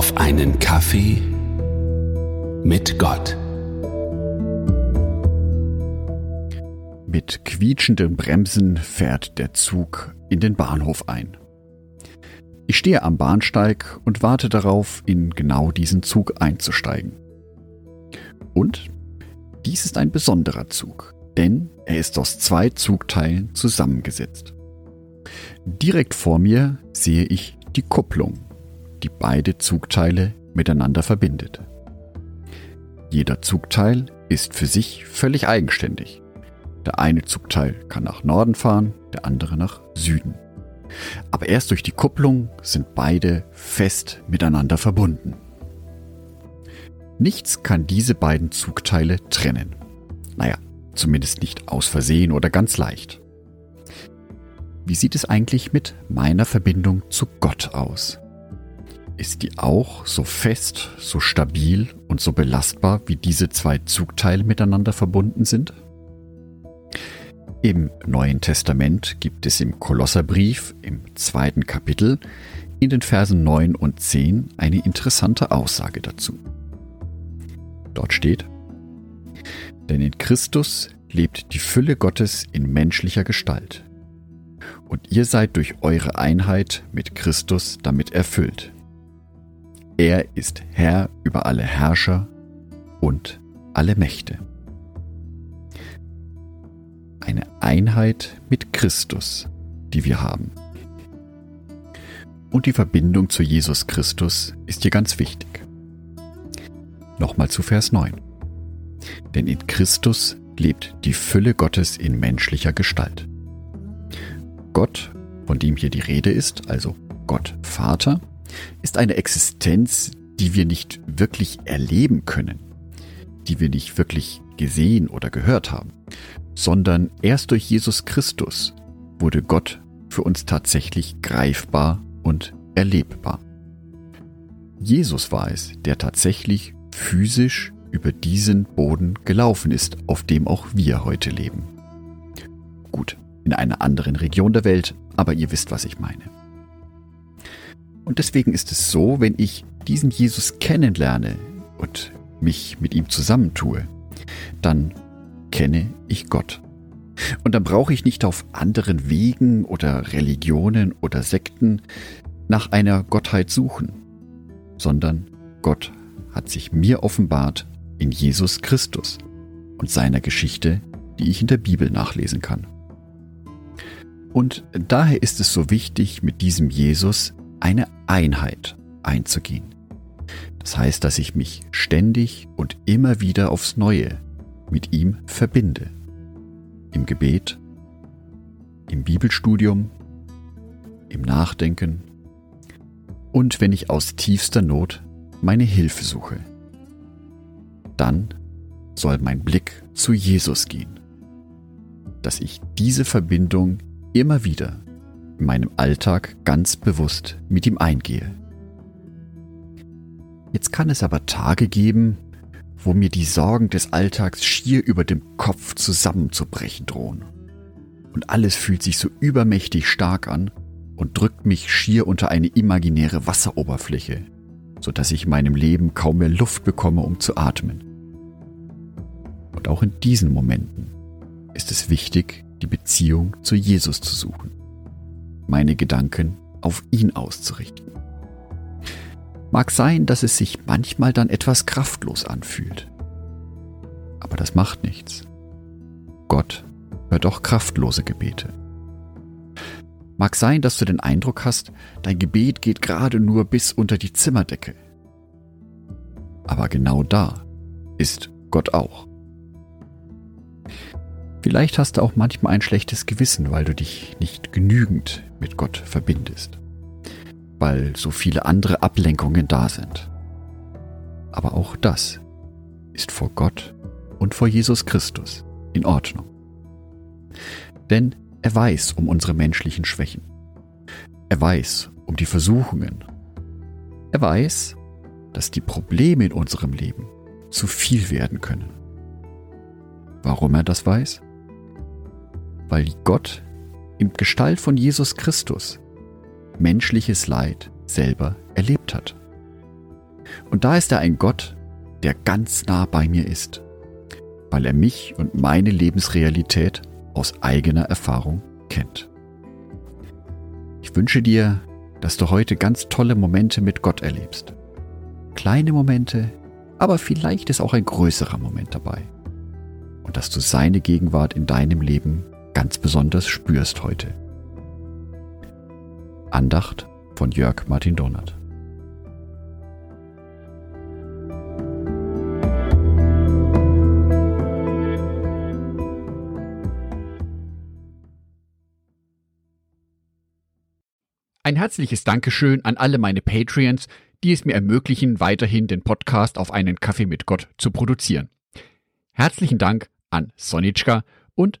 auf einen Kaffee mit Gott. Mit quietschenden Bremsen fährt der Zug in den Bahnhof ein. Ich stehe am Bahnsteig und warte darauf, in genau diesen Zug einzusteigen. Und dies ist ein besonderer Zug, denn er ist aus zwei Zugteilen zusammengesetzt. Direkt vor mir sehe ich die Kupplung, die beide Zugteile miteinander verbindet. Jeder Zugteil ist für sich völlig eigenständig. Der eine Zugteil kann nach Norden fahren, der andere nach Süden. Aber erst durch die Kupplung sind beide fest miteinander verbunden. Nichts kann diese beiden Zugteile trennen. Naja, zumindest nicht aus Versehen oder ganz leicht. Wie sieht es eigentlich mit meiner Verbindung zu Gott aus? Ist die auch so fest, so stabil und so belastbar, wie diese zwei Zugteile miteinander verbunden sind? Im Neuen Testament gibt es im Kolosserbrief im zweiten Kapitel in den Versen 9 und 10 eine interessante Aussage dazu. Dort steht, denn in Christus lebt die Fülle Gottes in menschlicher Gestalt. Und ihr seid durch eure Einheit mit Christus damit erfüllt. Er ist Herr über alle Herrscher und alle Mächte. Eine Einheit mit Christus, die wir haben. Und die Verbindung zu Jesus Christus ist hier ganz wichtig. Nochmal zu Vers 9. Denn in Christus lebt die Fülle Gottes in menschlicher Gestalt. Gott, von dem hier die Rede ist, also Gott Vater, ist eine Existenz, die wir nicht wirklich erleben können, die wir nicht wirklich gesehen oder gehört haben, sondern erst durch Jesus Christus wurde Gott für uns tatsächlich greifbar und erlebbar. Jesus war es, der tatsächlich physisch über diesen Boden gelaufen ist, auf dem auch wir heute leben. Gut, in einer anderen Region der Welt, aber ihr wisst, was ich meine. Und deswegen ist es so, wenn ich diesen Jesus kennenlerne und mich mit ihm zusammentue, dann kenne ich Gott. Und dann brauche ich nicht auf anderen Wegen oder Religionen oder Sekten nach einer Gottheit suchen, sondern Gott hat sich mir offenbart in Jesus Christus und seiner Geschichte, die ich in der Bibel nachlesen kann. Und daher ist es so wichtig, mit diesem Jesus eine Einheit einzugehen. Das heißt, dass ich mich ständig und immer wieder aufs Neue mit ihm verbinde. Im Gebet, im Bibelstudium, im Nachdenken und wenn ich aus tiefster Not meine Hilfe suche. Dann soll mein Blick zu Jesus gehen, dass ich diese Verbindung immer wieder in meinem Alltag ganz bewusst mit ihm eingehe. Jetzt kann es aber Tage geben, wo mir die Sorgen des Alltags schier über dem Kopf zusammenzubrechen drohen. Und alles fühlt sich so übermächtig stark an und drückt mich schier unter eine imaginäre Wasseroberfläche, so dass ich in meinem Leben kaum mehr Luft bekomme, um zu atmen. Und auch in diesen Momenten ist es wichtig, die Beziehung zu Jesus zu suchen meine Gedanken auf ihn auszurichten. Mag sein, dass es sich manchmal dann etwas kraftlos anfühlt. Aber das macht nichts. Gott hört auch kraftlose Gebete. Mag sein, dass du den Eindruck hast, dein Gebet geht gerade nur bis unter die Zimmerdecke. Aber genau da ist Gott auch. Vielleicht hast du auch manchmal ein schlechtes Gewissen, weil du dich nicht genügend mit Gott verbindest, weil so viele andere Ablenkungen da sind. Aber auch das ist vor Gott und vor Jesus Christus in Ordnung. Denn er weiß um unsere menschlichen Schwächen. Er weiß um die Versuchungen. Er weiß, dass die Probleme in unserem Leben zu viel werden können. Warum er das weiß? Weil Gott in Gestalt von Jesus Christus menschliches Leid selber erlebt hat. Und da ist er ein Gott, der ganz nah bei mir ist, weil er mich und meine Lebensrealität aus eigener Erfahrung kennt. Ich wünsche dir, dass du heute ganz tolle Momente mit Gott erlebst. Kleine Momente, aber vielleicht ist auch ein größerer Moment dabei. Und dass du seine Gegenwart in deinem Leben ganz besonders spürst heute. Andacht von Jörg Martin Donat. Ein herzliches Dankeschön an alle meine Patreons, die es mir ermöglichen, weiterhin den Podcast auf einen Kaffee mit Gott zu produzieren. Herzlichen Dank an Sonitschka und